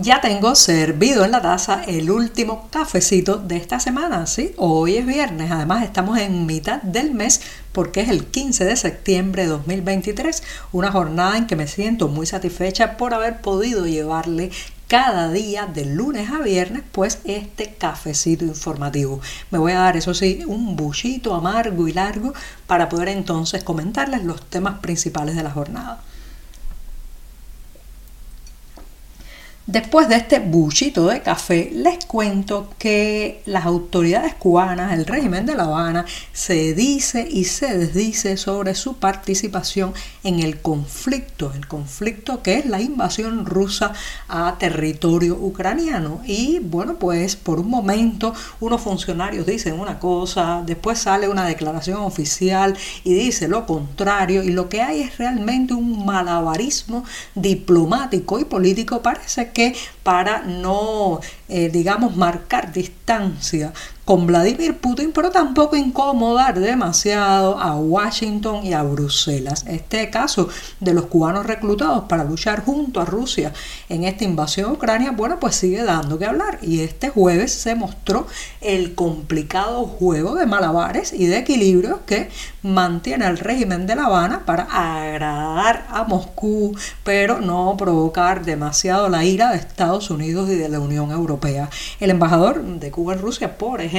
Ya tengo servido en la taza el último cafecito de esta semana, ¿sí? Hoy es viernes, además estamos en mitad del mes porque es el 15 de septiembre de 2023, una jornada en que me siento muy satisfecha por haber podido llevarle cada día de lunes a viernes pues este cafecito informativo. Me voy a dar eso sí un buchito amargo y largo para poder entonces comentarles los temas principales de la jornada. Después de este buchito de café, les cuento que las autoridades cubanas, el régimen de La Habana, se dice y se desdice sobre su participación en el conflicto, el conflicto que es la invasión rusa a territorio ucraniano. Y bueno, pues por un momento unos funcionarios dicen una cosa, después sale una declaración oficial y dice lo contrario, y lo que hay es realmente un malabarismo diplomático y político. Parece que para no, eh, digamos, marcar distancia con Vladimir Putin, pero tampoco incomodar demasiado a Washington y a Bruselas. Este caso de los cubanos reclutados para luchar junto a Rusia en esta invasión a Ucrania, bueno, pues sigue dando que hablar. Y este jueves se mostró el complicado juego de malabares y de equilibrio que mantiene el régimen de La Habana para agradar a Moscú, pero no provocar demasiado la ira de Estados Unidos y de la Unión Europea. El embajador de Cuba en Rusia, por ejemplo,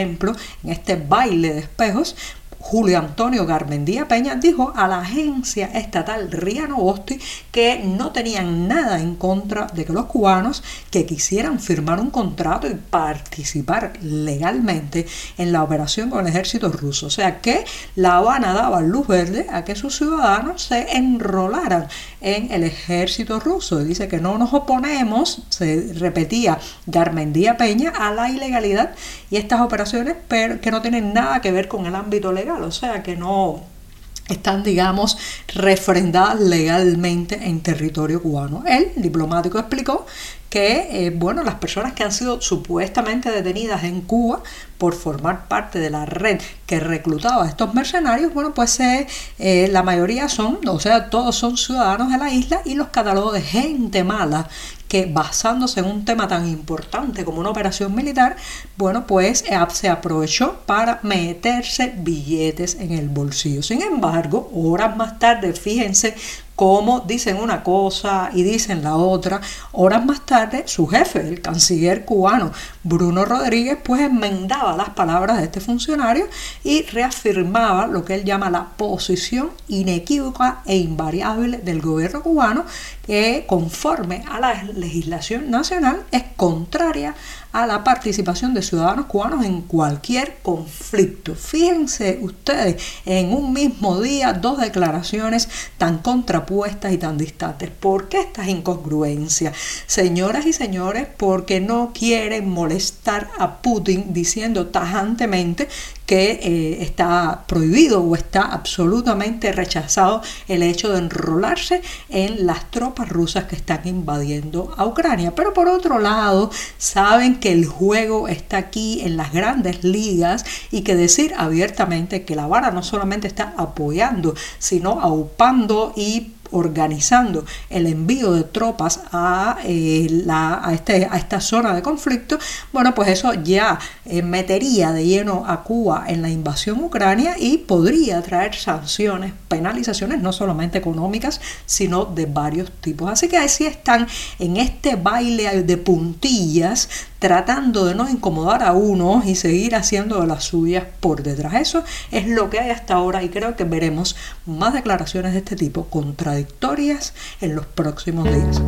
en este baile de espejos, Julio Antonio Garmendía Peña dijo a la agencia estatal Riano Bosti que no tenían nada en contra de que los cubanos que quisieran firmar un contrato y participar legalmente en la operación con el ejército ruso. O sea que La Habana daba luz verde a que sus ciudadanos se enrolaran en el ejército ruso. Dice que no nos oponemos, se repetía Garmendía Peña, a la ilegalidad y estas operaciones, que no tienen nada que ver con el ámbito legal o sea que no están, digamos, refrendadas legalmente en territorio cubano. El diplomático, explicó que, eh, bueno, las personas que han sido supuestamente detenidas en Cuba por formar parte de la red que reclutaba a estos mercenarios, bueno, pues eh, eh, la mayoría son, o sea, todos son ciudadanos de la isla y los catalogos de gente mala que basándose en un tema tan importante como una operación militar, bueno, pues eh, se aprovechó para meterse billetes en el bolsillo. Sin embargo, horas más tarde, fíjense cómo dicen una cosa y dicen la otra. Horas más tarde, su jefe, el canciller cubano Bruno Rodríguez, pues enmendaba las palabras de este funcionario y reafirmaba lo que él llama la posición inequívoca e invariable del gobierno cubano que conforme a la legislación nacional es contraria a la participación de ciudadanos cubanos en cualquier conflicto. Fíjense ustedes, en un mismo día, dos declaraciones tan contrapuestas y tan distantes. ¿Por qué estas incongruencias? Señoras y señores, porque no quieren molestar a Putin diciendo tajantemente que eh, está prohibido o está absolutamente rechazado el hecho de enrolarse en las tropas rusas que están invadiendo a Ucrania. Pero por otro lado, saben que el juego está aquí en las grandes ligas y que decir abiertamente que La Habana no solamente está apoyando, sino aupando y organizando el envío de tropas a, eh, la, a, este, a, esta zona de conflicto, bueno, pues eso ya eh, metería de lleno a Cuba en la invasión ucrania y podría traer sanciones, penalizaciones, no solamente económicas, sino de varios tipos. Así que así están en este baile de puntillas tratando de no incomodar a uno y seguir haciendo de las suyas por detrás. Eso es lo que hay hasta ahora y creo que veremos más declaraciones de este tipo contradictorias en los próximos días.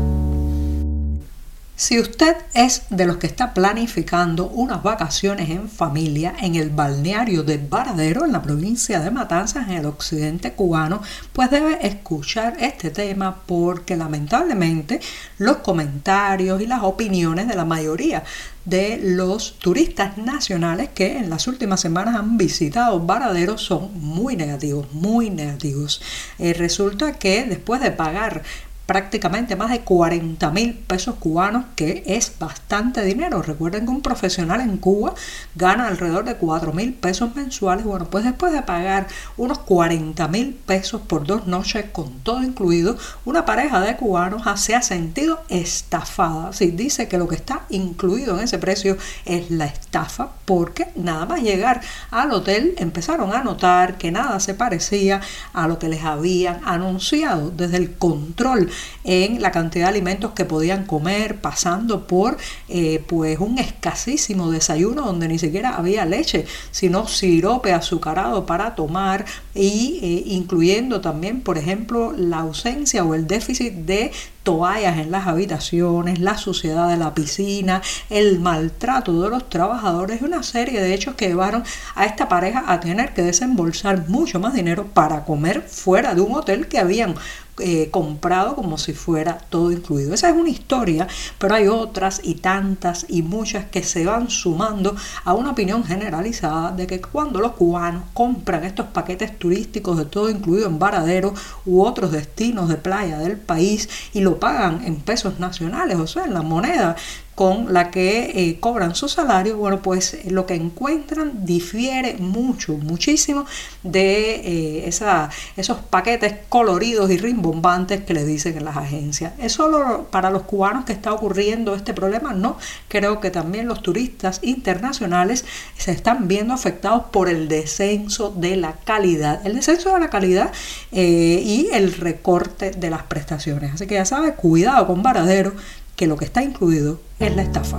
Si usted es de los que está planificando unas vacaciones en familia en el balneario de Varadero, en la provincia de Matanzas, en el occidente cubano, pues debe escuchar este tema porque lamentablemente los comentarios y las opiniones de la mayoría de los turistas nacionales que en las últimas semanas han visitado Varadero son muy negativos, muy negativos. Eh, resulta que después de pagar prácticamente más de 40 mil pesos cubanos, que es bastante dinero. Recuerden que un profesional en Cuba gana alrededor de 4 mil pesos mensuales. Bueno, pues después de pagar unos 40 mil pesos por dos noches con todo incluido, una pareja de cubanos se ha sentido estafada. Si dice que lo que está incluido en ese precio es la estafa, porque nada más llegar al hotel empezaron a notar que nada se parecía a lo que les habían anunciado desde el control en la cantidad de alimentos que podían comer, pasando por eh, pues un escasísimo desayuno donde ni siquiera había leche, sino sirope azucarado para tomar y eh, incluyendo también, por ejemplo, la ausencia o el déficit de toallas en las habitaciones, la suciedad de la piscina, el maltrato de los trabajadores una serie de hechos que llevaron a esta pareja a tener que desembolsar mucho más dinero para comer fuera de un hotel que habían eh, comprado como si fuera todo incluido. Esa es una historia, pero hay otras y tantas y muchas que se van sumando a una opinión generalizada de que cuando los cubanos compran estos paquetes turísticos de todo incluido en Varadero u otros destinos de playa del país y lo pagan en pesos nacionales, o sea, en la moneda con la que eh, cobran su salario, bueno, pues eh, lo que encuentran difiere mucho, muchísimo de eh, esa, esos paquetes coloridos y rimbombantes que le dicen en las agencias. ¿Es solo para los cubanos que está ocurriendo este problema? No, creo que también los turistas internacionales se están viendo afectados por el descenso de la calidad, el descenso de la calidad y el recorte de las prestaciones. Así que ya sabes, cuidado con Varadero, que lo que está incluido es la estafa.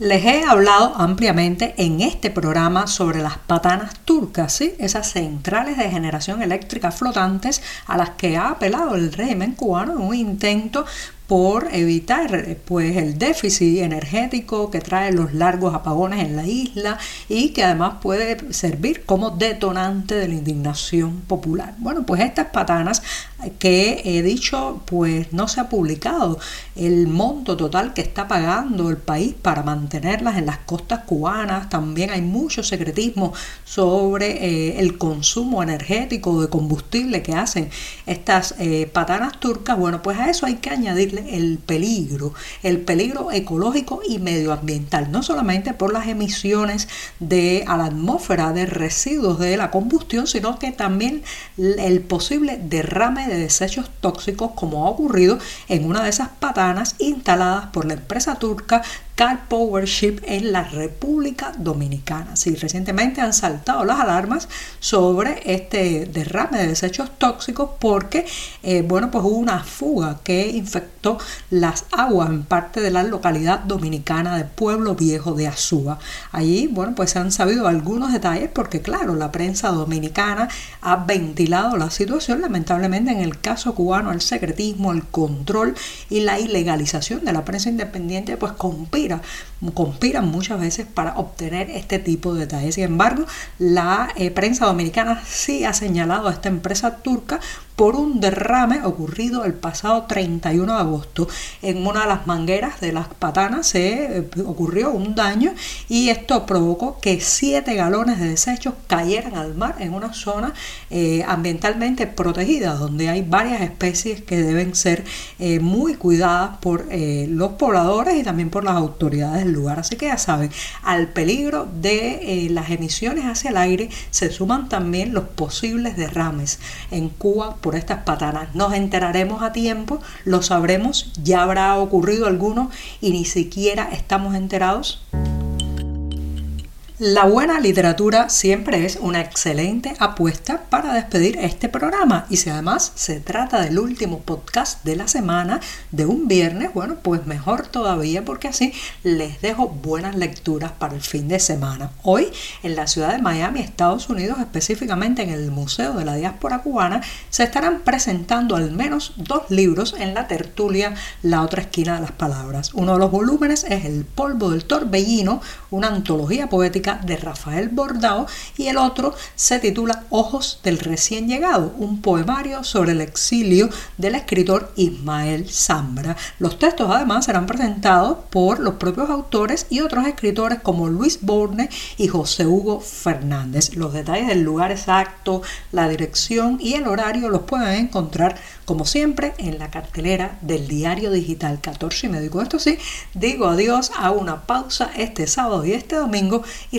Les he hablado ampliamente en este programa sobre las patanas turcas, ¿sí? esas centrales de generación eléctrica flotantes a las que ha apelado el régimen cubano en un intento por evitar pues el déficit energético que trae los largos apagones en la isla y que además puede servir como detonante de la indignación popular. Bueno, pues estas patanas que he dicho, pues no se ha publicado el monto total que está pagando el país para mantenerlas en las costas cubanas. También hay mucho secretismo sobre eh, el consumo energético de combustible que hacen estas eh, patanas turcas. Bueno, pues a eso hay que añadirle el peligro, el peligro ecológico y medioambiental, no solamente por las emisiones de, a la atmósfera de residuos de la combustión, sino que también el posible derrame de desechos tóxicos como ha ocurrido en una de esas patanas instaladas por la empresa turca Car Power Ship en la República Dominicana. Sí, recientemente han saltado las alarmas sobre este derrame de desechos tóxicos porque, eh, bueno, pues hubo una fuga que infectó las aguas en parte de la localidad dominicana de Pueblo Viejo de Azúa. Allí, bueno, pues se han sabido algunos detalles porque, claro, la prensa dominicana ha ventilado la situación. Lamentablemente, en el caso cubano, el secretismo, el control y la ilegalización de la prensa independiente, pues conspiran muchas veces para obtener este tipo de detalles. Sin embargo, la eh, prensa dominicana sí ha señalado a esta empresa turca por un derrame ocurrido el pasado 31 de agosto. En una de las mangueras de las patanas se eh, ocurrió un daño y esto provocó que 7 galones de desechos cayeran al mar en una zona eh, ambientalmente protegida donde hay varias especies que deben ser eh, muy cuidadas por los pobladores y también por las autoridades del lugar. Así que ya saben, al peligro de las emisiones hacia el aire se suman también los posibles derrames en Cuba estas patanas. Nos enteraremos a tiempo, lo sabremos, ya habrá ocurrido alguno y ni siquiera estamos enterados. La buena literatura siempre es una excelente apuesta para despedir este programa y si además se trata del último podcast de la semana de un viernes, bueno, pues mejor todavía porque así les dejo buenas lecturas para el fin de semana. Hoy en la ciudad de Miami, Estados Unidos, específicamente en el Museo de la Diáspora Cubana, se estarán presentando al menos dos libros en la tertulia La otra esquina de las palabras. Uno de los volúmenes es El polvo del torbellino, una antología poética de Rafael Bordao y el otro se titula Ojos del recién llegado, un poemario sobre el exilio del escritor Ismael Zambra. Los textos además serán presentados por los propios autores y otros escritores como Luis Borne y José Hugo Fernández. Los detalles del lugar exacto, la dirección y el horario los pueden encontrar como siempre en la cartelera del diario digital 14 y medio. esto sí, digo adiós, hago una pausa este sábado y este domingo y